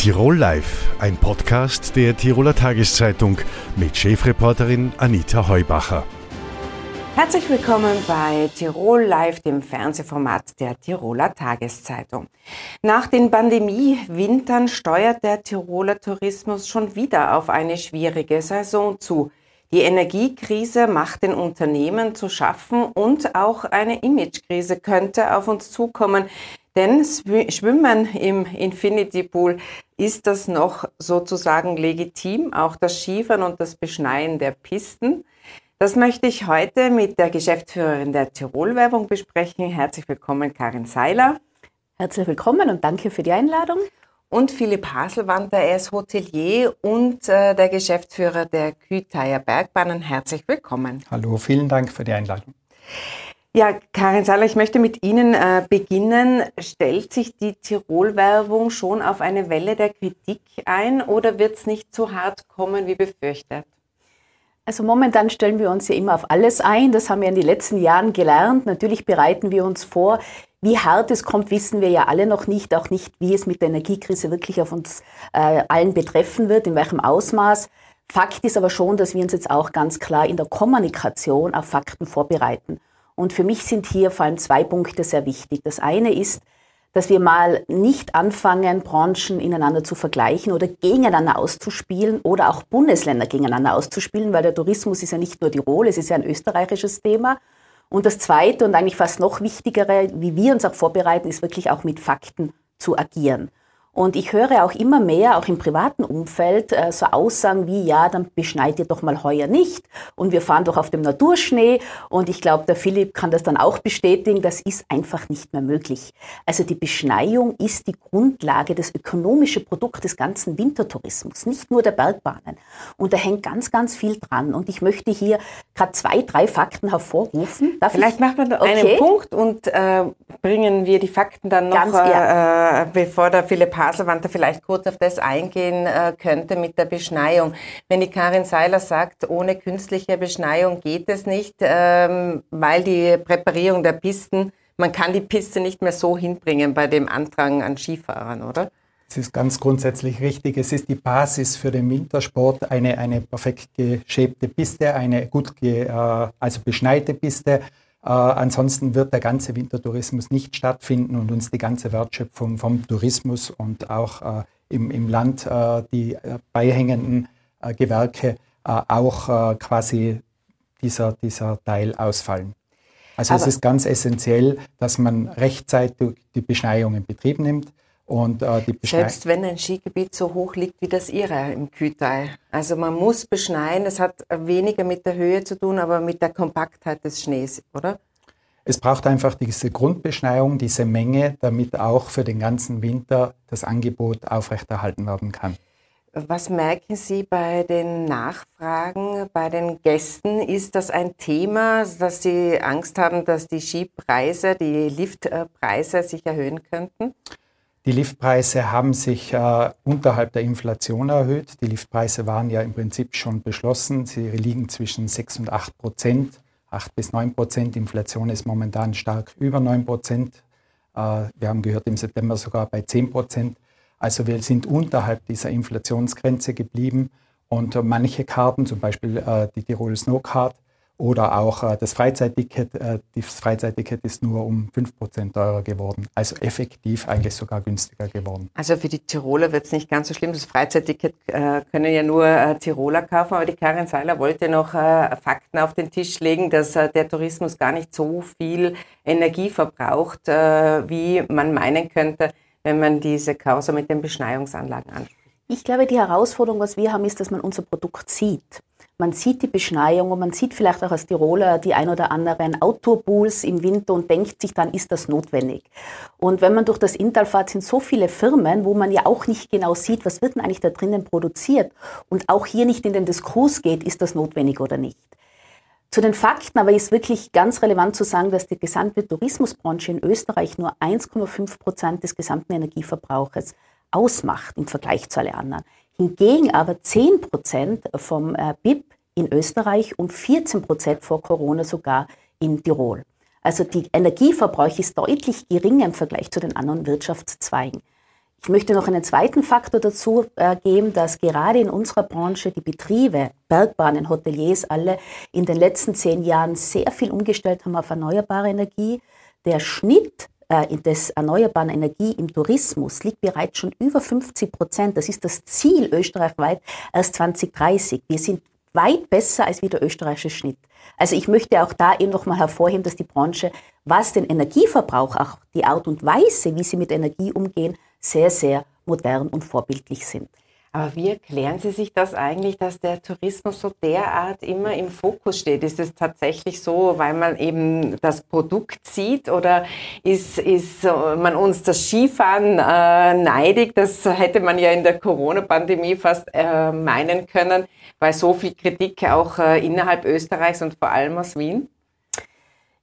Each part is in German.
Tirol Live, ein Podcast der Tiroler Tageszeitung mit Chefreporterin Anita Heubacher. Herzlich willkommen bei Tirol Live, dem Fernsehformat der Tiroler Tageszeitung. Nach den Pandemie-Wintern steuert der Tiroler Tourismus schon wieder auf eine schwierige Saison zu. Die Energiekrise macht den Unternehmen zu schaffen und auch eine Imagekrise könnte auf uns zukommen. Denn Schwimmen im Infinity Pool ist das noch sozusagen legitim, auch das Skifahren und das Beschneien der Pisten. Das möchte ich heute mit der Geschäftsführerin der Tirol-Werbung besprechen. Herzlich willkommen, Karin Seiler. Herzlich willkommen und danke für die Einladung. Und Philipp Haselwander, er ist Hotelier und äh, der Geschäftsführer der Kühteier Bergbahnen. Herzlich willkommen. Hallo, vielen Dank für die Einladung. Ja, Karin Seiler, ich möchte mit Ihnen äh, beginnen. Stellt sich die Tirol-Werbung schon auf eine Welle der Kritik ein oder wird es nicht so hart kommen wie befürchtet? Also momentan stellen wir uns ja immer auf alles ein. Das haben wir in den letzten Jahren gelernt. Natürlich bereiten wir uns vor. Wie hart es kommt, wissen wir ja alle noch nicht. Auch nicht, wie es mit der Energiekrise wirklich auf uns äh, allen betreffen wird, in welchem Ausmaß. Fakt ist aber schon, dass wir uns jetzt auch ganz klar in der Kommunikation auf Fakten vorbereiten. Und für mich sind hier vor allem zwei Punkte sehr wichtig. Das eine ist, dass wir mal nicht anfangen, Branchen ineinander zu vergleichen oder gegeneinander auszuspielen oder auch Bundesländer gegeneinander auszuspielen, weil der Tourismus ist ja nicht nur Tirol, es ist ja ein österreichisches Thema. Und das Zweite und eigentlich fast noch wichtigere, wie wir uns auch vorbereiten, ist wirklich auch mit Fakten zu agieren. Und ich höre auch immer mehr, auch im privaten Umfeld, äh, so Aussagen wie, ja, dann beschneit ihr doch mal heuer nicht und wir fahren doch auf dem Naturschnee. Und ich glaube, der Philipp kann das dann auch bestätigen, das ist einfach nicht mehr möglich. Also die Beschneiung ist die Grundlage, das ökonomische Produkt des ganzen Wintertourismus, nicht nur der Bergbahnen. Und da hängt ganz, ganz viel dran. Und ich möchte hier gerade zwei, drei Fakten hervorrufen. Darf Vielleicht ich? machen wir noch okay. einen Punkt und äh, bringen wir die Fakten dann noch, ganz, ja. äh, bevor der Philipp Haselwander vielleicht kurz auf das eingehen äh, könnte mit der Beschneiung. Wenn die Karin Seiler sagt, ohne künstliche Beschneiung geht es nicht, ähm, weil die Präparierung der Pisten, man kann die Piste nicht mehr so hinbringen bei dem Andrang an Skifahrern, oder? Es ist ganz grundsätzlich richtig. Es ist die Basis für den Wintersport, eine, eine perfekt geschäbte Piste, eine gut ge, äh, also beschneite Piste äh, ansonsten wird der ganze Wintertourismus nicht stattfinden und uns die ganze Wertschöpfung vom Tourismus und auch äh, im, im Land äh, die äh, beihängenden äh, Gewerke äh, auch quasi dieser, dieser Teil ausfallen. Also Aber es ist ganz essentiell, dass man rechtzeitig die Beschneiung in Betrieb nimmt und, äh, Selbst wenn ein Skigebiet so hoch liegt wie das Ihre im Kühlteil. Also man muss beschneien, das hat weniger mit der Höhe zu tun, aber mit der Kompaktheit des Schnees, oder? Es braucht einfach diese Grundbeschneiung, diese Menge, damit auch für den ganzen Winter das Angebot aufrechterhalten werden kann. Was merken Sie bei den Nachfragen, bei den Gästen? Ist das ein Thema, dass Sie Angst haben, dass die Skipreise, die Liftpreise sich erhöhen könnten? Die Liftpreise haben sich äh, unterhalb der Inflation erhöht. Die Liftpreise waren ja im Prinzip schon beschlossen. Sie liegen zwischen 6 und 8 Prozent. 8 bis 9 Prozent. Inflation ist momentan stark über 9 Prozent. Äh, wir haben gehört, im September sogar bei 10 Prozent. Also wir sind unterhalb dieser Inflationsgrenze geblieben. Und manche Karten, zum Beispiel äh, die Tirol Snowcard, oder auch äh, das Freizeitticket. Äh, das Freizeitticket ist nur um 5% teurer geworden. Also effektiv eigentlich sogar günstiger geworden. Also für die Tiroler wird es nicht ganz so schlimm. Das Freizeitticket äh, können ja nur äh, Tiroler kaufen. Aber die Karin Seiler wollte noch äh, Fakten auf den Tisch legen, dass äh, der Tourismus gar nicht so viel Energie verbraucht, wie man meinen könnte, wenn man diese Causa mit den Beschneiungsanlagen anspricht. Ich glaube, die Herausforderung, was wir haben, ist, dass man unser Produkt sieht. Man sieht die Beschneiung und man sieht vielleicht auch als Tiroler die ein oder anderen Outdoor-Pools im Winter und denkt sich dann, ist das notwendig? Und wenn man durch das Inntal fährt, sind so viele Firmen, wo man ja auch nicht genau sieht, was wird denn eigentlich da drinnen produziert und auch hier nicht in den Diskurs geht, ist das notwendig oder nicht. Zu den Fakten aber ist wirklich ganz relevant zu sagen, dass die gesamte Tourismusbranche in Österreich nur 1,5 Prozent des gesamten Energieverbrauches ausmacht im Vergleich zu allen anderen. Hingegen aber 10 Prozent vom äh, BIP in Österreich und 14 Prozent vor Corona sogar in Tirol. Also die Energieverbrauch ist deutlich geringer im Vergleich zu den anderen Wirtschaftszweigen. Ich möchte noch einen zweiten Faktor dazu äh, geben, dass gerade in unserer Branche die Betriebe, Bergbahnen, Hoteliers alle in den letzten zehn Jahren sehr viel umgestellt haben auf erneuerbare Energie. Der Schnitt des erneuerbaren Energie im Tourismus liegt bereits schon über 50 Prozent. Das ist das Ziel österreichweit erst 2030. Wir sind weit besser als wie der österreichische Schnitt. Also ich möchte auch da eben nochmal hervorheben, dass die Branche, was den Energieverbrauch, auch die Art und Weise, wie sie mit Energie umgehen, sehr, sehr modern und vorbildlich sind. Aber wie erklären Sie sich das eigentlich, dass der Tourismus so derart immer im Fokus steht? Ist es tatsächlich so, weil man eben das Produkt sieht oder ist, ist man uns das Skifahren äh, neidig? Das hätte man ja in der Corona-Pandemie fast äh, meinen können, weil so viel Kritik auch äh, innerhalb Österreichs und vor allem aus Wien.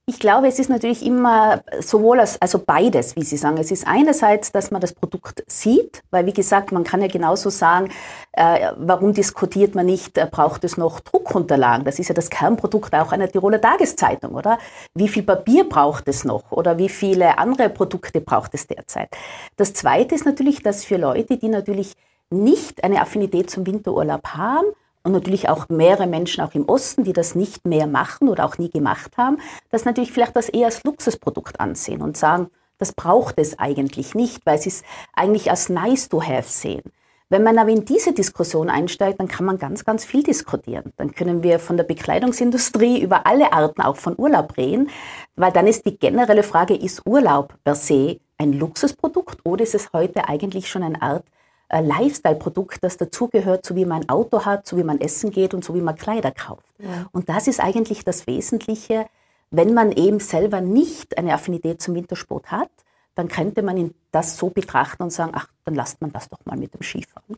Ich glaube, es ist natürlich immer sowohl als, also beides, wie Sie sagen. Es ist einerseits, dass man das Produkt sieht, weil wie gesagt, man kann ja genauso sagen, äh, warum diskutiert man nicht, äh, braucht es noch Druckunterlagen? Das ist ja das Kernprodukt auch einer Tiroler Tageszeitung, oder? Wie viel Papier braucht es noch? Oder wie viele andere Produkte braucht es derzeit? Das zweite ist natürlich, dass für Leute, die natürlich nicht eine Affinität zum Winterurlaub haben, und natürlich auch mehrere Menschen auch im Osten, die das nicht mehr machen oder auch nie gemacht haben, das natürlich vielleicht das eher als Luxusprodukt ansehen und sagen, das braucht es eigentlich nicht, weil sie es eigentlich als nice to have sehen. Wenn man aber in diese Diskussion einsteigt, dann kann man ganz, ganz viel diskutieren. Dann können wir von der Bekleidungsindustrie über alle Arten auch von Urlaub reden, weil dann ist die generelle Frage, ist Urlaub per se ein Luxusprodukt oder ist es heute eigentlich schon eine Art äh, Lifestyle-Produkt, das dazugehört, so wie man ein Auto hat, so wie man essen geht und so wie man Kleider kauft. Ja. Und das ist eigentlich das Wesentliche, wenn man eben selber nicht eine Affinität zum Wintersport hat, dann könnte man das so betrachten und sagen, ach, dann lasst man das doch mal mit dem Skifahren.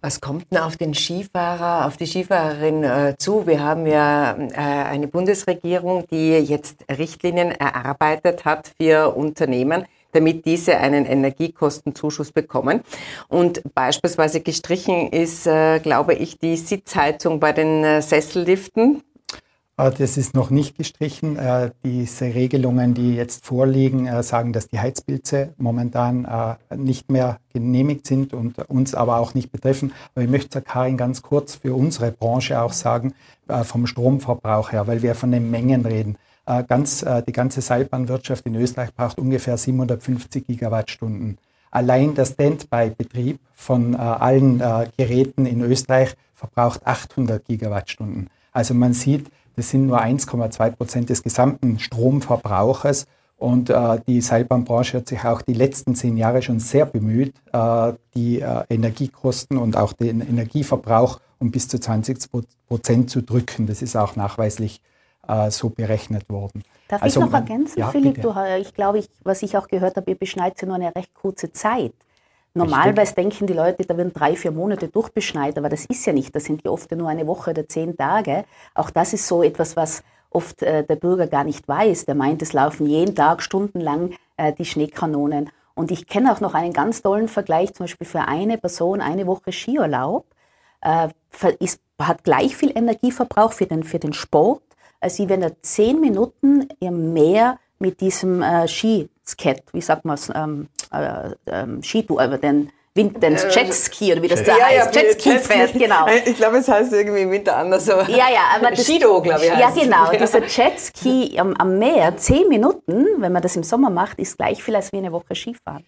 Was kommt denn auf den Skifahrer, auf die Skifahrerin äh, zu? Wir haben ja äh, eine Bundesregierung, die jetzt Richtlinien erarbeitet hat für Unternehmen, damit diese einen Energiekostenzuschuss bekommen. Und beispielsweise gestrichen ist, äh, glaube ich, die Sitzheizung bei den äh, Sesselliften. Äh, das ist noch nicht gestrichen. Äh, diese Regelungen, die jetzt vorliegen, sagen, dass die Heizpilze momentan nicht mehr genehmigt sind und uns aber auch nicht betreffen. Aber ich möchte, Karin, ganz kurz für unsere Branche auch sagen, vom Stromverbrauch her, weil wir von den Mengen reden. Äh, ganz, äh, die ganze Seilbahnwirtschaft in Österreich braucht ungefähr 750 Gigawattstunden. Allein der Standby-Betrieb von äh, allen Geräten in Österreich verbraucht 800 Gigawattstunden. Also man sieht, das sind nur 1,2 Prozent des gesamten Stromverbrauches. Und äh, die Seilbahnbranche hat sich auch die letzten zehn Jahre schon sehr bemüht, äh, die äh, Energiekosten und auch den Energieverbrauch um bis zu 20 Prozent zu drücken. Das ist auch nachweislich äh, so berechnet worden. Darf also, ich noch ergänzen, ja, Philipp? Du, ich glaube, ich, was ich auch gehört habe, ihr beschneit sie nur eine recht kurze Zeit. Normalerweise denken die Leute, da werden drei, vier Monate durchbeschneit, aber das ist ja nicht. Das sind ja oft nur eine Woche oder zehn Tage. Auch das ist so etwas, was oft äh, der Bürger gar nicht weiß. Der meint, es laufen jeden Tag stundenlang äh, die Schneekanonen. Und ich kenne auch noch einen ganz tollen Vergleich, zum Beispiel für eine Person eine Woche Skiurlaub, äh, ist, hat gleich viel Energieverbrauch für den, für den Sport sie, wenn er zehn Minuten im Meer mit diesem äh, Skisket, wie sagt man es, ähm, äh, ähm, Skitour, äh, den Äh, Jetski oder wie das da ja, heißt. Ja, Jetski fährt, genau. Äh, ich glaube, es heißt irgendwie im Winter anders. So. Ja, ja, aber das, Skido, glaube ich. Ja, genau. Ja. Dieser Jetski am, am, Meer, zehn Minuten, wenn man das im Sommer macht, ist gleich viel als wie eine Woche Skifahren.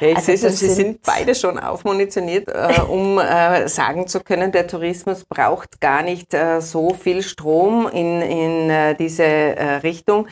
Ja, ich also sehe schon, Sie sind beide schon aufmunitioniert, äh, um äh, sagen zu können, der Tourismus braucht gar nicht äh, so viel Strom in, in äh, diese äh, Richtung.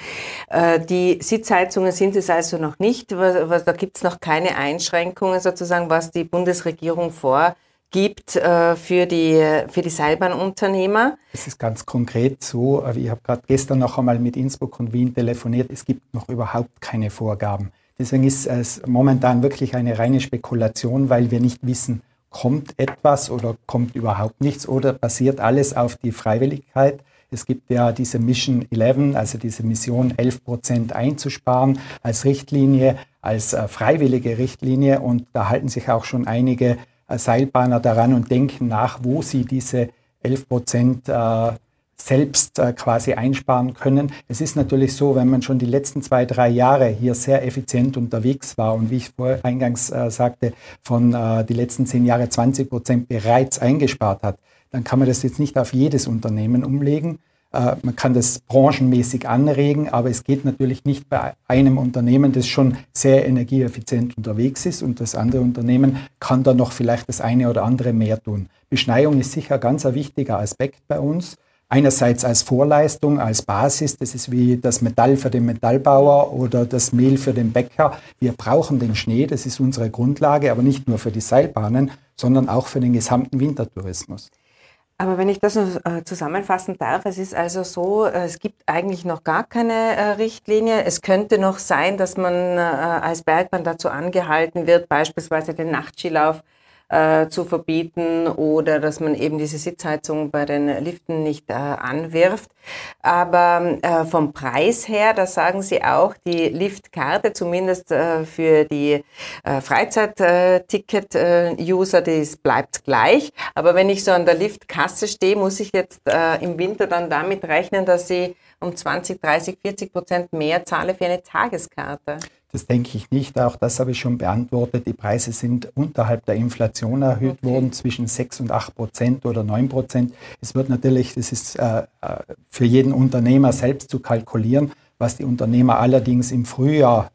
Die Sitzheizungen sind es also noch nicht. Was, was, da gibt es noch keine Einschränkungen sozusagen, was die Bundesregierung vorgibt äh, für die, für die Seilbahnunternehmer? Es ist ganz konkret so, äh, ich habe gerade gestern noch einmal mit Innsbruck und Wien telefoniert, es gibt noch überhaupt keine Vorgaben. Deswegen ist es momentan wirklich eine reine Spekulation, weil wir nicht wissen, kommt etwas oder kommt überhaupt nichts oder basiert alles auf die Freiwilligkeit. Es gibt ja diese Mission 11, also diese Mission 11 Prozent einzusparen als Richtlinie, als äh, freiwillige Richtlinie. Und da halten sich auch schon einige äh, Seilbahner daran und denken nach, wo sie diese 11 Prozent äh, selbst äh, quasi einsparen können. Es ist natürlich so, wenn man schon die letzten zwei, drei Jahre hier sehr effizient unterwegs war und wie ich vor eingangs äh, sagte, von äh, die letzten zehn Jahre 20 Prozent bereits eingespart hat, dann kann man das jetzt nicht auf jedes Unternehmen umlegen. Äh, man kann das branchenmäßig anregen, aber es geht natürlich nicht bei einem Unternehmen, das schon sehr energieeffizient unterwegs ist und das andere Unternehmen kann da noch vielleicht das eine oder andere mehr tun. Beschneiung ist sicher ganz ein wichtiger Aspekt bei uns. Einerseits als Vorleistung, als Basis, das ist wie das Metall für den Metallbauer oder das Mehl für den Bäcker. Wir brauchen den Schnee, das ist unsere Grundlage, aber nicht nur für die Seilbahnen, sondern auch für den gesamten Wintertourismus. Aber wenn ich das noch äh, zusammenfassen darf, es ist also so, äh, es gibt eigentlich noch gar keine äh, Richtlinie. Es könnte noch sein, dass man als Bergmann dazu angehalten wird, beispielsweise den Nachtskilauf äh, zu verbieten oder dass man eben diese Sitzheizung bei den Liften nicht äh, anwirft. Aber äh, vom Preis her, da sagen Sie auch, die Liftkarte, zumindest äh, für die äh, Freizeit-Ticket-User, die bleibt gleich. Aber wenn ich so an der Liftkasse stehe, muss ich jetzt äh, im Winter dann damit rechnen, dass ich um 20, 30, 40 Prozent mehr zahle für eine Tageskarte. Das denke ich nicht. Auch das habe ich schon beantwortet. Die Preise sind unterhalb der Inflation erhöht okay. worden, zwischen 6 und 8 Prozent oder 9 Prozent. Es wird natürlich, das ist äh, für jeden Unternehmer selbst zu kalkulieren, was die Unternehmer allerdings im Frühjahr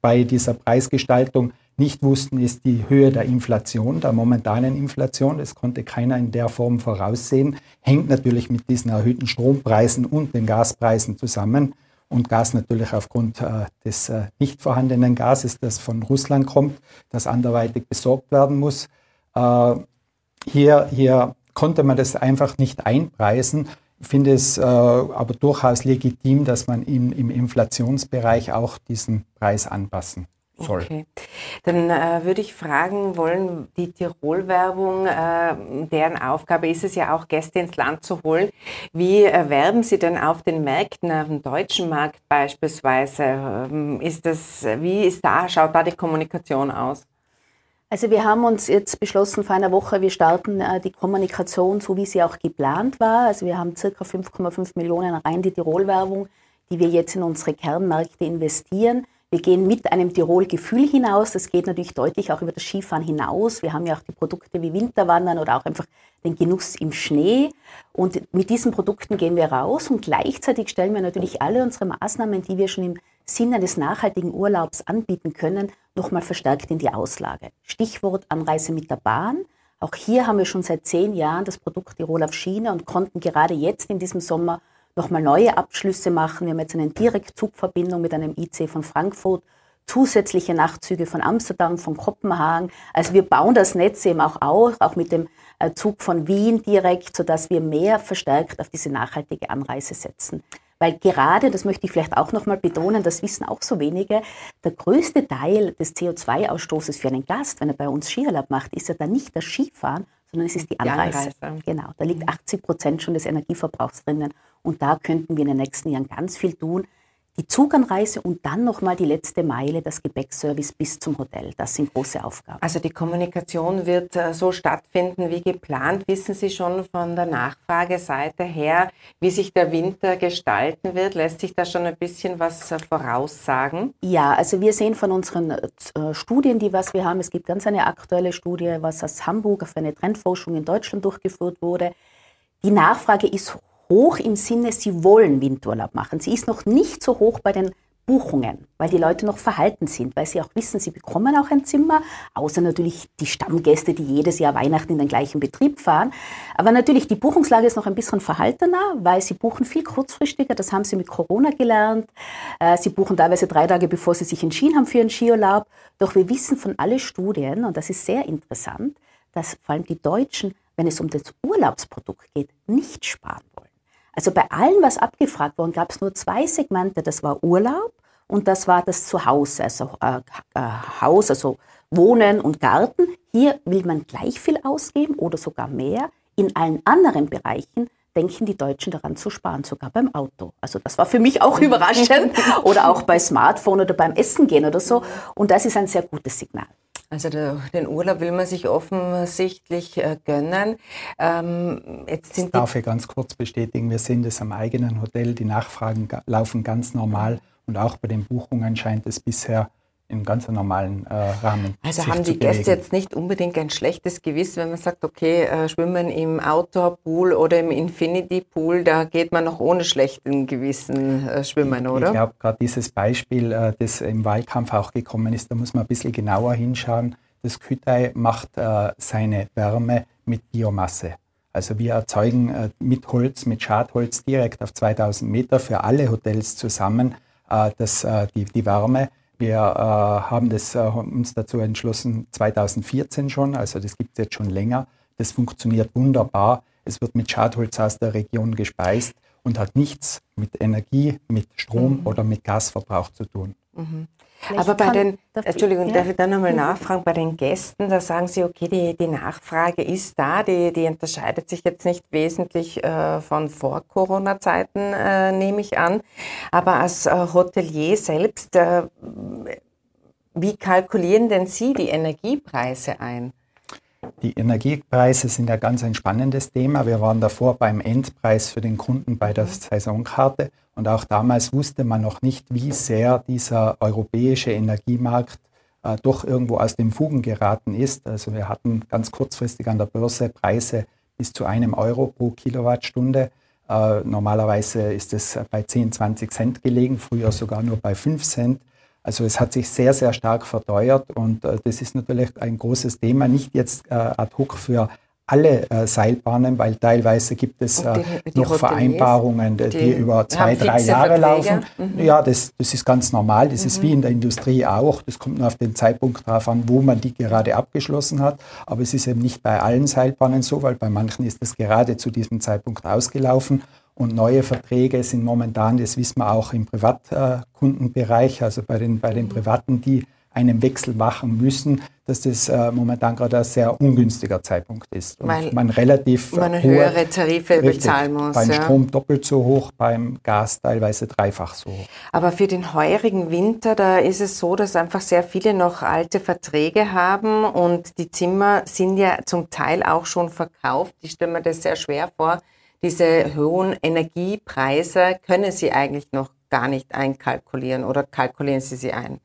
bei dieser Preisgestaltung nicht wussten, ist die Höhe der Inflation, der momentanen Inflation. Das konnte keiner in der Form voraussehen. Hängt natürlich mit diesen erhöhten Strompreisen und den Gaspreisen zusammen und Gas natürlich aufgrund äh, des äh, nicht vorhandenen Gases, das von Russland kommt, das anderweitig besorgt werden muss. Äh, hier, hier konnte man das einfach nicht einpreisen. Ich finde es aber durchaus legitim, dass man im Inflationsbereich auch diesen Preis anpassen soll. Okay. Dann äh, würde ich fragen wollen, die Tirol-Werbung, äh, deren Aufgabe ist es ja auch, Gäste ins Land zu holen. Wie äh, werben Sie denn auf den Märkten, auf dem deutschen Markt beispielsweise? Ähm, ist das, wie ist da, schaut da die Kommunikation aus? Also wir haben uns jetzt beschlossen vor einer Woche, wir starten äh, die Kommunikation so, wie sie auch geplant war. Also wir haben circa 5,5 Millionen rein die Tirol-Werbung, die wir jetzt in unsere Kernmärkte investieren. Wir gehen mit einem Tirol-Gefühl hinaus. Das geht natürlich deutlich auch über das Skifahren hinaus. Wir haben ja auch die Produkte wie Winterwandern oder auch einfach den Genuss im Schnee. Und mit diesen Produkten gehen wir raus und gleichzeitig stellen wir natürlich alle unsere Maßnahmen, die wir schon im Sinne des nachhaltigen Urlaubs anbieten können, nochmal verstärkt in die Auslage. Stichwort Anreise mit der Bahn. Auch hier haben wir schon seit zehn Jahren das Produkt Tirol auf Schiene und konnten gerade jetzt in diesem Sommer nochmal neue Abschlüsse machen. Wir haben jetzt eine Direktzugverbindung mit einem IC von Frankfurt, zusätzliche Nachtzüge von Amsterdam, von Kopenhagen. Also wir bauen das Netz eben auch auf, auch mit dem äh, Zug von Wien direkt, sodass wir mehr verstärkt auf diese nachhaltige Anreise setzen. Weil gerade, das möchte ich vielleicht auch nochmal betonen, das wissen auch so wenige, der größte Teil des CO2-Ausstoßes für einen Gast, wenn er bei uns Skiurlaub macht, ist ja dann nicht das Skifahren, sondern es ist die Anreise. Die Anreise. Genau, da liegt 80 Prozent schon des Energieverbrauchs drinnen. Und da könnten wir in den nächsten Jahren ganz viel tun. Die Zuganreise und dann nochmal die letzte Meile, das Gepäckservice bis zum Hotel. Das sind große Aufgaben. Also die Kommunikation wird äh, so stattfinden wie geplant. Wissen Sie schon von der Nachfrageseite her, wie sich der Winter gestalten wird? Lässt sich da schon ein bisschen was äh, voraussagen? Ja, also wir sehen von unseren äh, Studien, die was wir haben, es gibt ganz eine aktuelle Studie, was aus Hamburg auf eine Trendforschung in Deutschland durchgeführt wurde. Die Nachfrage ist hoch im Sinne, sie wollen Windurlaub machen. Sie ist noch nicht so hoch bei den Buchungen, weil die Leute noch verhalten sind, weil sie auch wissen, sie bekommen auch ein Zimmer, außer natürlich die Stammgäste, die jedes Jahr Weihnachten in den gleichen Betrieb fahren. Aber natürlich, die Buchungslage ist noch ein bisschen verhaltener, weil sie buchen viel kurzfristiger, das haben sie mit Corona gelernt. Äh, sie buchen teilweise drei Tage, bevor sie sich entschieden haben für ihren Skiurlaub. Doch wir wissen von allen Studien, und das ist sehr interessant, dass vor allem die Deutschen, wenn es um das Urlaubsprodukt geht, nicht sparen. Also bei allem, was abgefragt wurde, gab es nur zwei Segmente. Das war Urlaub und das war das Zuhause, also äh, äh, Haus, also Wohnen und Garten. Hier will man gleich viel ausgeben oder sogar mehr. In allen anderen Bereichen denken die Deutschen daran zu sparen, sogar beim Auto. Also das war für mich auch überraschend. oder auch bei Smartphone oder beim Essen gehen oder so. Und das ist ein sehr gutes Signal. Also den Urlaub will man sich offensichtlich äh, gönnen. Ähm, jetzt sind das darf ich ganz kurz bestätigen, wir sind es am eigenen Hotel, die Nachfragen laufen ganz normal und auch bei den Buchungen scheint es bisher in ganz normalen äh, Rahmen. Also haben die Gäste jetzt nicht unbedingt ein schlechtes Gewissen, wenn man sagt, okay, äh, schwimmen im Outdoor-Pool oder im Infinity-Pool, da geht man noch ohne schlechten Gewissen äh, schwimmen, oder? Ich glaube, gerade dieses Beispiel, äh, das im Wahlkampf auch gekommen ist, da muss man ein bisschen genauer hinschauen. Das Kütei macht äh, seine Wärme mit Biomasse. Also wir erzeugen äh, mit Holz, mit Schadholz direkt auf 2000 Meter für alle Hotels zusammen das, die, die Wärme wir äh, haben das, äh, uns dazu entschlossen, 2014 schon, also das gibt es jetzt schon länger. Das funktioniert wunderbar. Es wird mit Schadholz aus der Region gespeist und hat nichts mit Energie, mit Strom mhm. oder mit Gasverbrauch zu tun. Mhm. Aber bei den, Entschuldigung, ja. darf ich da nochmal mhm. nachfragen, bei den Gästen, da sagen Sie, okay, die, die Nachfrage ist da, die, die unterscheidet sich jetzt nicht wesentlich äh, von Vor-Corona-Zeiten, äh, nehme ich an. Aber als äh, Hotelier selbst, äh, wie kalkulieren denn Sie die Energiepreise ein? Die Energiepreise sind ja ganz ein spannendes Thema. Wir waren davor beim Endpreis für den Kunden bei der Saisonkarte und auch damals wusste man noch nicht, wie sehr dieser europäische Energiemarkt äh, doch irgendwo aus den Fugen geraten ist. Also wir hatten ganz kurzfristig an der Börse Preise bis zu einem Euro pro Kilowattstunde. Äh, normalerweise ist es bei 10, 20 Cent gelegen, früher sogar nur bei 5 Cent. Also es hat sich sehr, sehr stark verteuert und äh, das ist natürlich ein großes Thema, nicht jetzt äh, ad hoc für alle äh, Seilbahnen, weil teilweise gibt es äh, die, die noch Hoteliers, Vereinbarungen, die, die, über zwei, drei Jahre Verträge. laufen. Mhm. Ja, das, das ist ganz normal. Das mhm. ist wie in der Industrie auch. Das kommt nur auf den Zeitpunkt drauf an, wo man die gerade abgeschlossen hat. Aber es ist eben nicht bei allen Seilbahnen so, weil bei manchen ist es gerade zu diesem Zeitpunkt ausgelaufen. Und neue Verträge sind momentan, das wissen wir auch im Privatkundenbereich, also bei den, bei den Privaten, die einen Wechsel machen müssen, dass das äh, momentan gerade ein sehr ungünstiger Zeitpunkt ist. Und Weil man relativ man höhere Tarife richtig, bezahlen muss. Beim ja. Strom doppelt so hoch, beim Gas teilweise dreifach so hoch. Aber für den heurigen Winter, da ist es so, dass einfach sehr viele noch alte Verträge haben und die Zimmer sind ja zum Teil auch schon verkauft. Ich stelle mir das sehr schwer vor, diese hohen Energiepreise können Sie eigentlich noch gar nicht einkalkulieren oder kalkulieren Sie sie ein?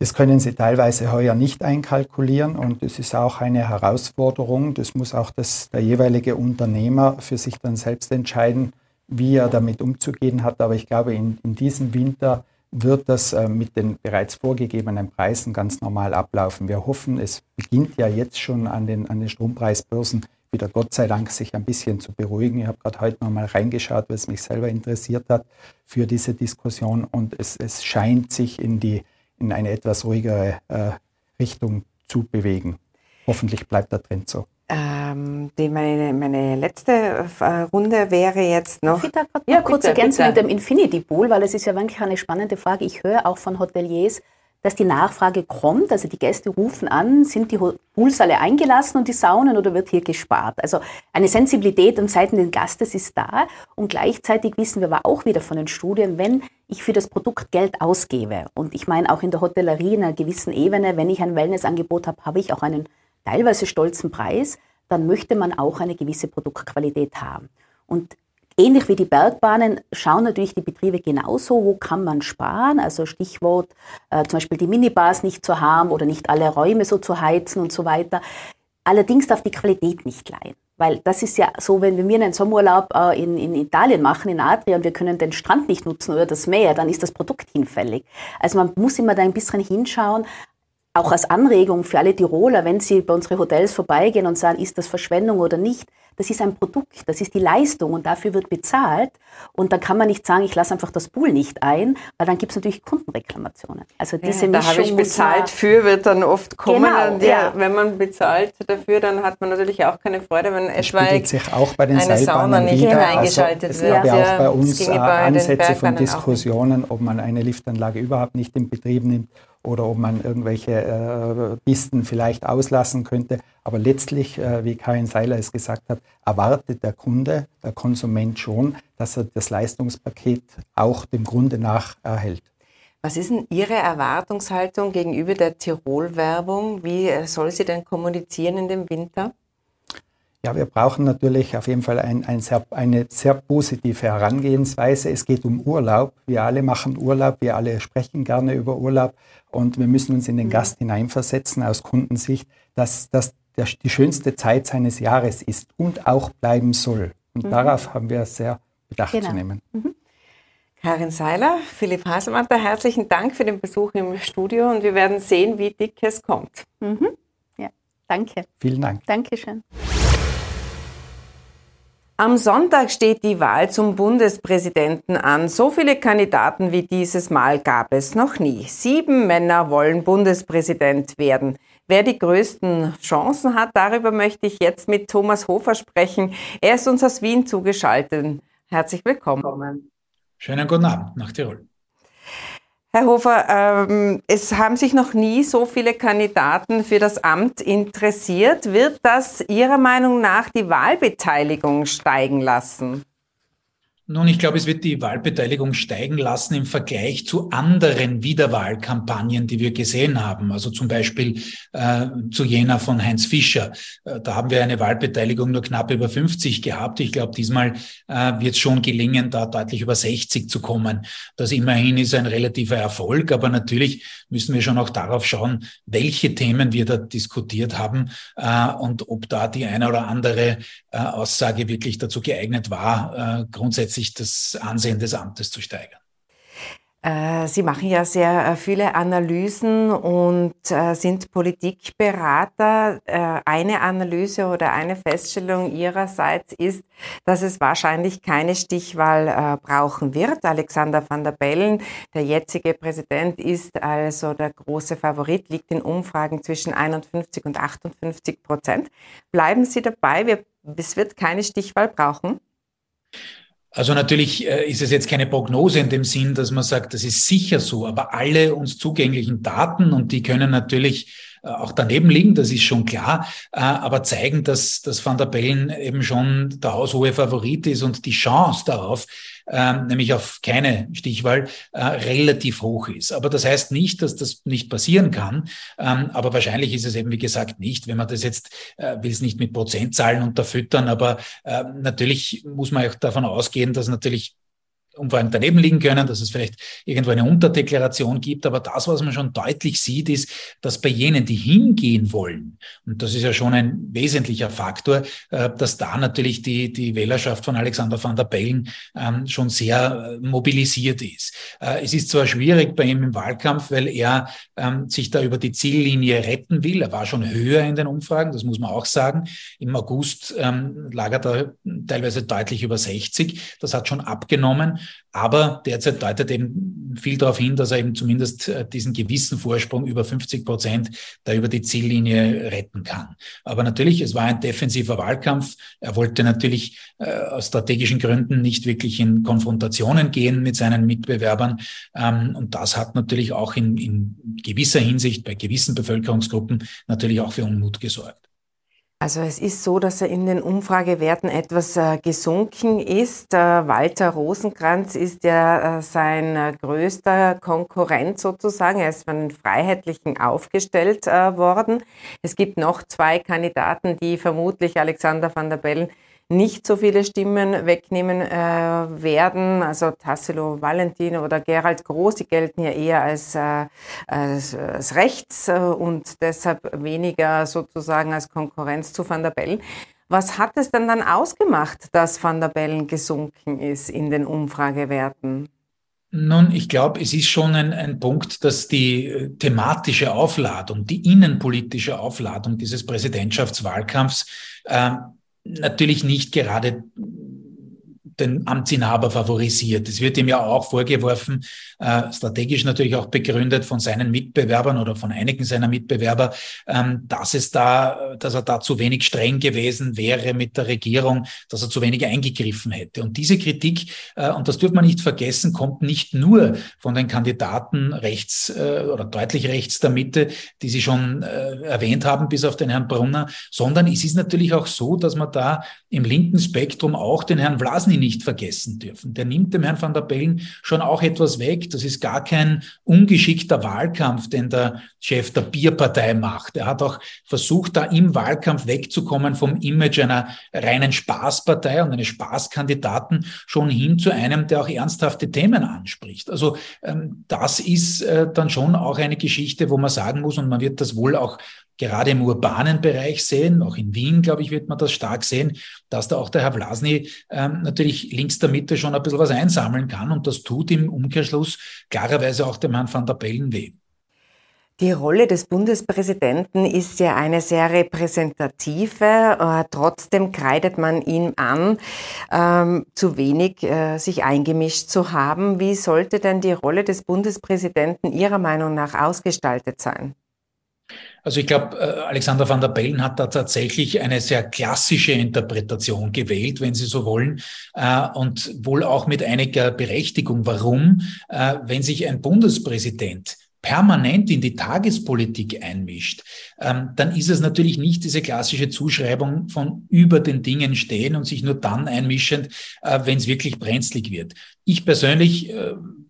Das können Sie teilweise heuer nicht einkalkulieren und es ist auch eine Herausforderung. Das muss auch das, der jeweilige Unternehmer für sich dann selbst entscheiden, wie er damit umzugehen hat. Aber ich glaube, in, in diesem Winter wird das äh, mit den bereits vorgegebenen Preisen ganz normal ablaufen. Wir hoffen, es beginnt ja jetzt schon an den, an den Strompreisbörsen wieder Gott sei Dank sich ein bisschen zu beruhigen. Ich habe gerade heute noch mal reingeschaut, was mich selber interessiert hat für diese Diskussion und es, es scheint sich in, die, in eine etwas ruhigere äh, Richtung zu bewegen. Hoffentlich bleibt der Trend so. Ähm, die meine, meine letzte äh, Runde wäre jetzt noch. Ich da ja, kurz ergänzen mit dem Infinity Pool, weil es ist ja wirklich eine spannende Frage. Ich höre auch von Hoteliers, dass die Nachfrage kommt. Also die Gäste rufen an, sind die Pools alle eingelassen und die Saunen oder wird hier gespart? Also eine Sensibilität und Seiten des Gastes ist da. Und gleichzeitig wissen wir aber auch wieder von den Studien, wenn ich für das Produkt Geld ausgebe, und ich meine auch in der Hotellerie in einer gewissen Ebene, wenn ich ein Wellnessangebot habe, habe ich auch einen teilweise stolzen Preis, dann möchte man auch eine gewisse Produktqualität haben. Und Ähnlich wie die Bergbahnen schauen natürlich die Betriebe genauso, wo kann man sparen. Also Stichwort äh, zum Beispiel die Minibars nicht zu haben oder nicht alle Räume so zu heizen und so weiter. Allerdings darf die Qualität nicht leiden. Weil das ist ja so, wenn wir einen Sommerurlaub äh, in, in Italien machen, in Adria, und wir können den Strand nicht nutzen oder das Meer, dann ist das Produkt hinfällig. Also man muss immer da ein bisschen hinschauen, auch als Anregung für alle Tiroler, wenn sie bei unseren Hotels vorbeigehen und sagen, ist das Verschwendung oder nicht, das ist ein Produkt, das ist die Leistung und dafür wird bezahlt. Und da kann man nicht sagen, ich lasse einfach das Pool nicht ein, weil dann gibt es natürlich Kundenreklamationen. Also diese ja, da habe ich bezahlt für, wird dann oft kommen. Genau, der, ja. Wenn man bezahlt dafür, dann hat man natürlich auch keine Freude, wenn etwaig sich auch bei den eine Sauna nicht wieder. eingeschaltet also, wird. Es gab ja auch bei uns Ansätze von Diskussionen, ob man eine Liftanlage überhaupt nicht in Betrieb nimmt oder ob man irgendwelche äh, Pisten vielleicht auslassen könnte. Aber letztlich, äh, wie Karin Seiler es gesagt hat, erwartet der Kunde, der Konsument schon, dass er das Leistungspaket auch dem Grunde nach erhält. Was ist denn Ihre Erwartungshaltung gegenüber der Tirol-Werbung? Wie soll sie denn kommunizieren in dem Winter? Ja, wir brauchen natürlich auf jeden Fall ein, ein sehr, eine sehr positive Herangehensweise. Es geht um Urlaub. Wir alle machen Urlaub, wir alle sprechen gerne über Urlaub und wir müssen uns in den mhm. Gast hineinversetzen aus Kundensicht, dass das die schönste Zeit seines Jahres ist und auch bleiben soll. Und mhm. darauf haben wir sehr Bedacht genau. zu nehmen. Mhm. Karin Seiler, Philipp Haselmanter, herzlichen Dank für den Besuch im Studio und wir werden sehen, wie dick es kommt. Mhm. Ja, danke. Vielen Dank. Dankeschön. Am Sonntag steht die Wahl zum Bundespräsidenten an. So viele Kandidaten wie dieses Mal gab es noch nie. Sieben Männer wollen Bundespräsident werden. Wer die größten Chancen hat, darüber möchte ich jetzt mit Thomas Hofer sprechen. Er ist uns aus Wien zugeschaltet. Herzlich willkommen. Schönen guten Abend nach Tirol. Herr Hofer, ähm, es haben sich noch nie so viele Kandidaten für das Amt interessiert. Wird das Ihrer Meinung nach die Wahlbeteiligung steigen lassen? Nun, ich glaube, es wird die Wahlbeteiligung steigen lassen im Vergleich zu anderen Wiederwahlkampagnen, die wir gesehen haben. Also zum Beispiel äh, zu jener von Heinz Fischer. Äh, da haben wir eine Wahlbeteiligung nur knapp über 50 gehabt. Ich glaube, diesmal äh, wird es schon gelingen, da deutlich über 60 zu kommen. Das immerhin ist ein relativer Erfolg. Aber natürlich müssen wir schon auch darauf schauen, welche Themen wir da diskutiert haben äh, und ob da die eine oder andere äh, Aussage wirklich dazu geeignet war, äh, grundsätzlich sich das Ansehen des Amtes zu steigern. Äh, Sie machen ja sehr äh, viele Analysen und äh, sind Politikberater. Eine Analyse oder eine Feststellung Ihrerseits ist, dass es wahrscheinlich keine Stichwahl brauchen wird. Alexander van der Bellen, der jetzige Präsident, ist also der große Favorit, liegt in Umfragen zwischen 51 und 58 Prozent. Bleiben Sie dabei, es wird keine Stichwahl brauchen? Also natürlich äh, ist es jetzt keine Prognose in dem Sinn, dass man sagt, das ist sicher so, aber alle uns zugänglichen Daten und die können natürlich auch daneben liegen, das ist schon klar, äh, aber zeigen, dass, dass Van der Bellen eben schon der haushohe Favorit ist und die Chance darauf, ähm, nämlich auf keine Stichwahl, äh, relativ hoch ist. Aber das heißt nicht, dass das nicht passieren kann. Ähm, aber wahrscheinlich ist es eben, wie gesagt, nicht. Wenn man das jetzt, will es nicht mit Prozentzahlen unterfüttern, aber natürlich muss man auch davon ausgehen, dass natürlich Umfragen daneben liegen können, dass es vielleicht irgendwo eine Unterdeklaration gibt. Aber das, was man schon deutlich sieht, ist, dass bei jenen, die hingehen wollen, und das ist ja schon ein wesentlicher Faktor, äh, dass da natürlich die, die Wählerschaft von Alexander van der Bellen ähm, schon sehr äh, mobilisiert ist. Äh, es ist zwar schwierig bei ihm im Wahlkampf, weil er ähm, sich da über die Ziellinie retten will. Er war schon höher in den Umfragen, das muss man auch sagen. Im August ähm, lag er teilweise deutlich über 60. Das hat schon abgenommen. Aber derzeit deutet eben viel darauf hin, dass er eben zumindest äh, diesen gewissen Vorsprung über 50 Prozent da über die Ziellinie retten kann. Aber natürlich, es war ein defensiver Wahlkampf. Er wollte natürlich äh, aus strategischen Gründen nicht wirklich in Konfrontationen gehen mit seinen Mitbewerbern. Ähm, und das hat natürlich auch in, in gewisser Hinsicht bei gewissen Bevölkerungsgruppen natürlich auch für Unmut gesorgt. Also es ist so, dass er in den Umfragewerten etwas äh, gesunken ist. Äh, Walter Rosenkranz ist ja äh, sein größter Konkurrent sozusagen. Er ist von den Freiheitlichen aufgestellt worden. Es gibt noch zwei Kandidaten, die vermutlich Alexander van der Bellen nicht so viele Stimmen wegnehmen äh, werden. Also Tassilo Valentin oder Gerald Groß, die gelten ja eher als, äh, als, als rechts äh, und deshalb weniger sozusagen als Konkurrenz zu Van der Bellen. Was hat es denn dann ausgemacht, dass Van der Bellen gesunken ist in den Umfragewerten? Nun, ich glaube, es ist schon ein, ein Punkt, dass die äh, thematische Aufladung, die innenpolitische Aufladung dieses Präsidentschaftswahlkampfs äh, natürlich nicht gerade den Amtsinhaber favorisiert. Es wird ihm ja auch vorgeworfen, äh, strategisch natürlich auch begründet von seinen Mitbewerbern oder von einigen seiner Mitbewerber, ähm, dass es da, dass er da zu wenig streng gewesen wäre mit der Regierung, dass er zu wenig eingegriffen hätte. Und diese Kritik, äh, und das dürfen wir nicht vergessen, kommt nicht nur von den Kandidaten rechts äh, oder deutlich rechts der Mitte, die Sie schon äh, erwähnt haben, bis auf den Herrn Brunner, sondern es ist natürlich auch so, dass man da im linken Spektrum auch den Herrn Vlasny nicht vergessen dürfen. Der nimmt dem Herrn van der Bellen schon auch etwas weg. Das ist gar kein ungeschickter Wahlkampf, den der Chef der Bierpartei macht. Er hat auch versucht, da im Wahlkampf wegzukommen vom Image einer reinen Spaßpartei und eines Spaßkandidaten schon hin zu einem, der auch ernsthafte Themen anspricht. Also ähm, das ist äh, dann schon auch eine Geschichte, wo man sagen muss, und man wird das wohl auch gerade im urbanen Bereich sehen, auch in Wien, glaube ich, wird man das stark sehen, dass da auch der Herr Vlasny ähm, natürlich links der Mitte schon ein bisschen was einsammeln kann und das tut im Umkehrschluss klarerweise auch dem Herrn van der Bellen weh. Die Rolle des Bundespräsidenten ist ja eine sehr repräsentative. Äh, trotzdem kreidet man ihm an, ähm, zu wenig äh, sich eingemischt zu haben. Wie sollte denn die Rolle des Bundespräsidenten Ihrer Meinung nach ausgestaltet sein? Also ich glaube, äh, Alexander van der Bellen hat da tatsächlich eine sehr klassische Interpretation gewählt, wenn Sie so wollen, äh, und wohl auch mit einiger Berechtigung. Warum? Äh, wenn sich ein Bundespräsident permanent in die Tagespolitik einmischt, ähm, dann ist es natürlich nicht diese klassische Zuschreibung von über den Dingen stehen und sich nur dann einmischend, wenn es wirklich brenzlig wird. Ich persönlich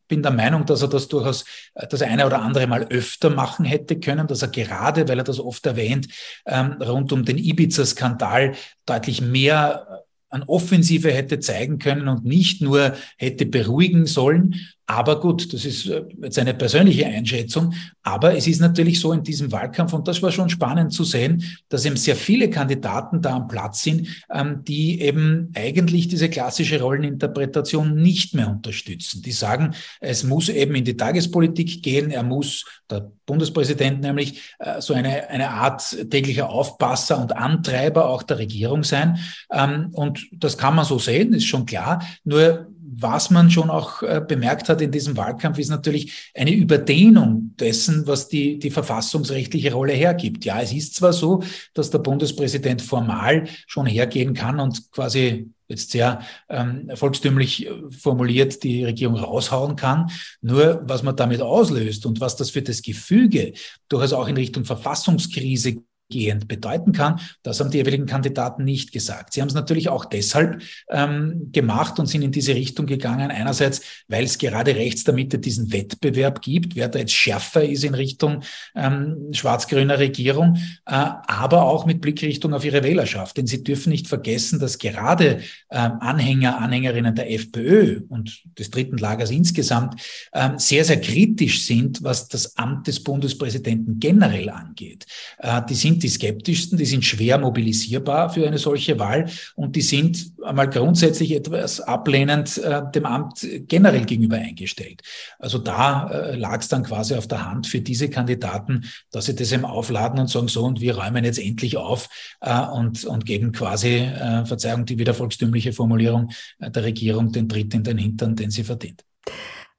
bin der Meinung, dass er das durchaus äh, das eine oder andere Mal öfter machen hätte können, dass er gerade, weil er das oft erwähnt, ähm, rund um den Ibiza-Skandal deutlich mehr äh, an Offensive hätte zeigen können und nicht nur hätte beruhigen sollen. Aber gut, das ist äh, jetzt eine persönliche Einschätzung. Aber es ist natürlich so in diesem Wahlkampf, und das war schon spannend zu sehen, dass eben sehr viele Kandidaten da am Platz sind, ähm, die eben eigentlich diese klassische Rolleninterpretation nicht mehr unterstützen. Die sagen, es muss eben in die Tagespolitik gehen, er muss, der Bundespräsident nämlich, äh, so eine, eine Art täglicher Aufpasser und Antreiber auch der Regierung sein. Ähm, und das kann man so sehen, ist schon klar. Nur was man schon auch äh, bemerkt hat in diesem Wahlkampf, ist natürlich eine Überdehnung dessen, was die, die verfassungsrechtliche Rolle hergibt. Ja, es ist zwar so, dass der Bundespräsident formal schon hergehen kann und quasi jetzt sehr ähm, volkstümlich äh, formuliert die Regierung raushauen kann. Nur was man damit auslöst und was das für das Gefüge durchaus auch in Richtung Verfassungskrise gehend bedeuten kann. Das haben die jeweiligen Kandidaten nicht gesagt. Sie haben es natürlich auch deshalb ähm, gemacht und sind in diese Richtung gegangen. Einerseits, weil es gerade rechts der Mitte diesen Wettbewerb gibt, wer da jetzt schärfer ist in Richtung ähm, schwarz-grüner Regierung, äh, aber auch mit Blickrichtung auf ihre Wählerschaft. Denn sie dürfen nicht vergessen, dass gerade ähm, Anhänger, Anhängerinnen der FPÖ und des dritten Lagers insgesamt ähm, sehr, sehr kritisch sind, was das Amt des Bundespräsidenten generell angeht. Äh, die sind sind die skeptischsten, die sind schwer mobilisierbar für eine solche Wahl und die sind einmal grundsätzlich etwas ablehnend äh, dem Amt generell gegenüber eingestellt. Also da äh, lag es dann quasi auf der Hand für diese Kandidaten, dass sie das eben aufladen und sagen, so und wir räumen jetzt endlich auf äh, und, und geben quasi, äh, Verzeihung, die wieder volkstümliche Formulierung äh, der Regierung den Tritt in den Hintern, den sie verdient.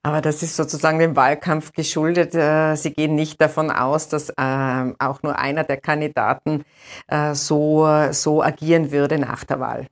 Aber das ist sozusagen dem Wahlkampf geschuldet. Äh, Sie gehen nicht davon aus, dass ähm, auch nur einer der Kandidaten äh, so, so agieren würde nach der Wahl.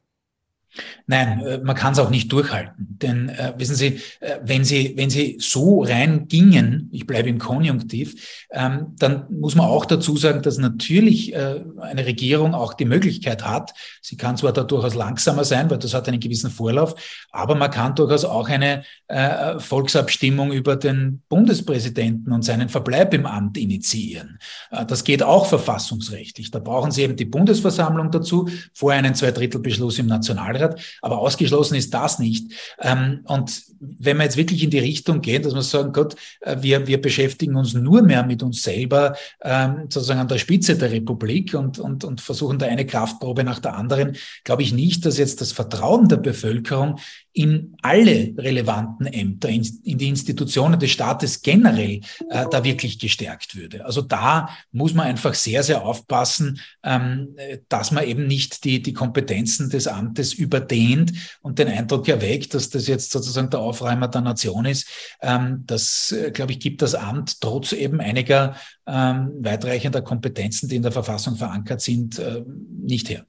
Nein, äh, man kann es auch nicht durchhalten. Denn äh, wissen Sie, äh, wenn Sie, wenn Sie so rein gingen, ich bleibe im Konjunktiv, ähm, dann muss man auch dazu sagen, dass natürlich äh, eine Regierung auch die Möglichkeit hat, sie kann zwar da durchaus langsamer sein, weil das hat einen gewissen Vorlauf, aber man kann durchaus auch eine äh, Volksabstimmung über den Bundespräsidenten und seinen Verbleib im Amt initiieren. Äh, das geht auch verfassungsrechtlich. Da brauchen Sie eben die Bundesversammlung dazu, vorher einen Zweidrittelbeschluss im Nationalrat hat. Aber ausgeschlossen ist das nicht. Ähm, und wenn wir jetzt wirklich in die Richtung gehen, dass wir sagen, Gott, äh, wir, wir beschäftigen uns nur mehr mit uns selber, ähm, sozusagen an der Spitze der Republik und, und, und versuchen da eine Kraftprobe nach der anderen, glaube ich nicht, dass jetzt das Vertrauen der Bevölkerung in alle relevanten Ämter, in, in die Institutionen des Staates generell äh, da wirklich gestärkt würde. Also da muss man einfach sehr, sehr aufpassen, ähm, dass man eben nicht die, die Kompetenzen des Amtes überdehnt und den Eindruck erweckt, dass das jetzt sozusagen der Aufräumer der Nation ist. Ähm, das, äh, glaube ich, gibt das Amt trotz eben einiger ähm, weitreichender Kompetenzen, die in der Verfassung verankert sind, äh, nicht her.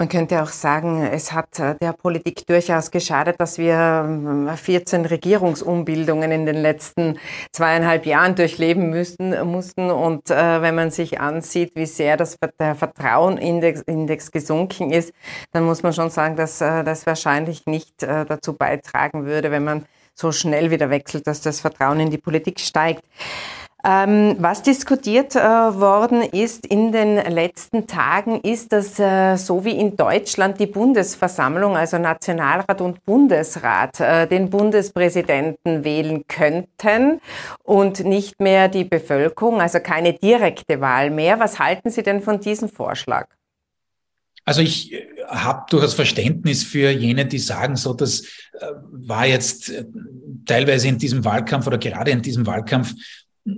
Man könnte auch sagen, es hat äh, der Politik durchaus geschadet, dass wir 14 ähm, Regierungsumbildungen in den letzten zweieinhalb Jahren durchleben müssen, mussten. Und äh, wenn man sich ansieht, wie sehr das, der Vertrauenindex Index gesunken ist, dann muss man schon sagen, dass äh, das wahrscheinlich nicht äh, dazu beitragen würde, wenn man so schnell wieder wechselt, dass das Vertrauen in die Politik steigt. Ähm, was diskutiert äh, worden ist in den letzten Tagen, ist, dass äh, so wie in Deutschland die Bundesversammlung, also Nationalrat und Bundesrat, äh, den Bundespräsidenten wählen könnten und nicht mehr die Bevölkerung, also keine direkte Wahl mehr. Was halten Sie denn von diesem Vorschlag? Also ich äh, habe durchaus Verständnis für jene, die sagen, so das äh, war jetzt äh, teilweise in diesem Wahlkampf oder gerade in diesem Wahlkampf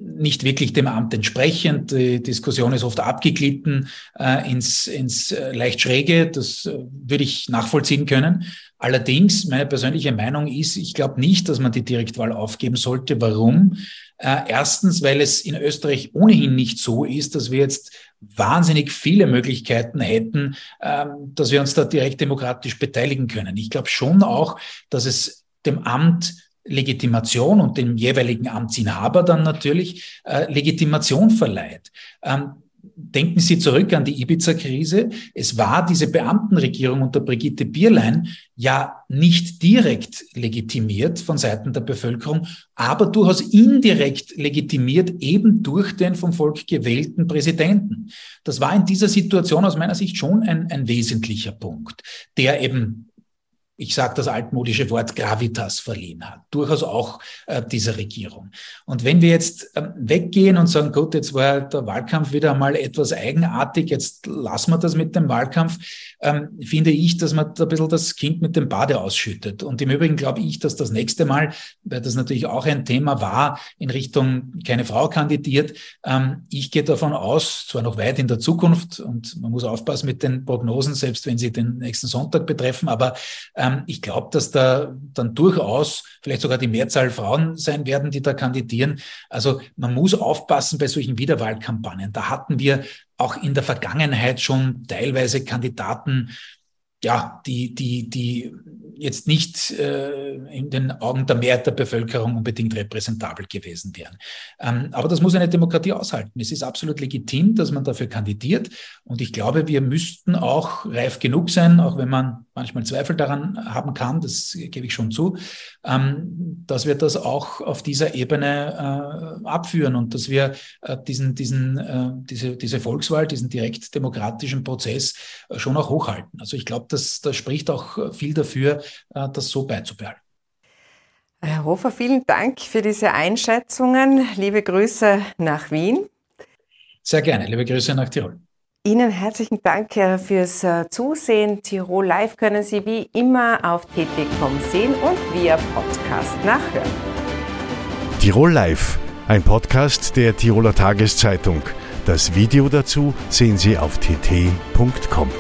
nicht wirklich dem Amt entsprechend. Die Diskussion ist oft abgeglitten äh, ins, ins äh, leicht schräge. Das äh, würde ich nachvollziehen können. Allerdings, meine persönliche Meinung ist, ich glaube nicht, dass man die Direktwahl aufgeben sollte. Warum? Äh, erstens, weil es in Österreich ohnehin nicht so ist, dass wir jetzt wahnsinnig viele Möglichkeiten hätten, ähm, dass wir uns da direkt demokratisch beteiligen können. Ich glaube schon auch, dass es dem Amt Legitimation und dem jeweiligen Amtsinhaber dann natürlich äh, Legitimation verleiht. Ähm, denken Sie zurück an die Ibiza-Krise. Es war diese Beamtenregierung unter Brigitte Bierlein ja nicht direkt legitimiert von Seiten der Bevölkerung, aber durchaus indirekt legitimiert eben durch den vom Volk gewählten Präsidenten. Das war in dieser Situation aus meiner Sicht schon ein, ein wesentlicher Punkt, der eben ich sage das altmodische Wort Gravitas verliehen hat, durchaus auch äh, dieser Regierung. Und wenn wir jetzt ähm, weggehen und sagen, gut, jetzt war der Wahlkampf wieder einmal etwas eigenartig, jetzt lassen wir das mit dem Wahlkampf, ähm, finde ich, dass man da ein bisschen das Kind mit dem Bade ausschüttet. Und im Übrigen glaube ich, dass das nächste Mal, weil das natürlich auch ein Thema war, in Richtung keine Frau kandidiert, ähm, ich gehe davon aus, zwar noch weit in der Zukunft und man muss aufpassen mit den Prognosen, selbst wenn sie den nächsten Sonntag betreffen, aber ähm, ich glaube, dass da dann durchaus vielleicht sogar die Mehrzahl Frauen sein werden, die da kandidieren. Also man muss aufpassen bei solchen Wiederwahlkampagnen. Da hatten wir auch in der Vergangenheit schon teilweise Kandidaten, ja, die, die, die jetzt nicht äh, in den Augen der Mehrheit der Bevölkerung unbedingt repräsentabel gewesen wären. Ähm, aber das muss eine Demokratie aushalten. Es ist absolut legitim, dass man dafür kandidiert. Und ich glaube, wir müssten auch reif genug sein, auch wenn man manchmal Zweifel daran haben kann, das gebe ich schon zu, ähm, dass wir das auch auf dieser Ebene äh, abführen und dass wir äh, diesen, diesen, äh, diese, diese Volkswahl, diesen direkt demokratischen Prozess äh, schon auch hochhalten. Also ich glaube, das, das spricht auch viel dafür, das so beizubehalten. Herr Hofer, vielen Dank für diese Einschätzungen. Liebe Grüße nach Wien. Sehr gerne. Liebe Grüße nach Tirol. Ihnen herzlichen Dank äh, fürs äh, Zusehen. Tirol Live können Sie wie immer auf tt.com sehen und via Podcast nachhören. Tirol Live, ein Podcast der Tiroler Tageszeitung. Das Video dazu sehen Sie auf tt.com.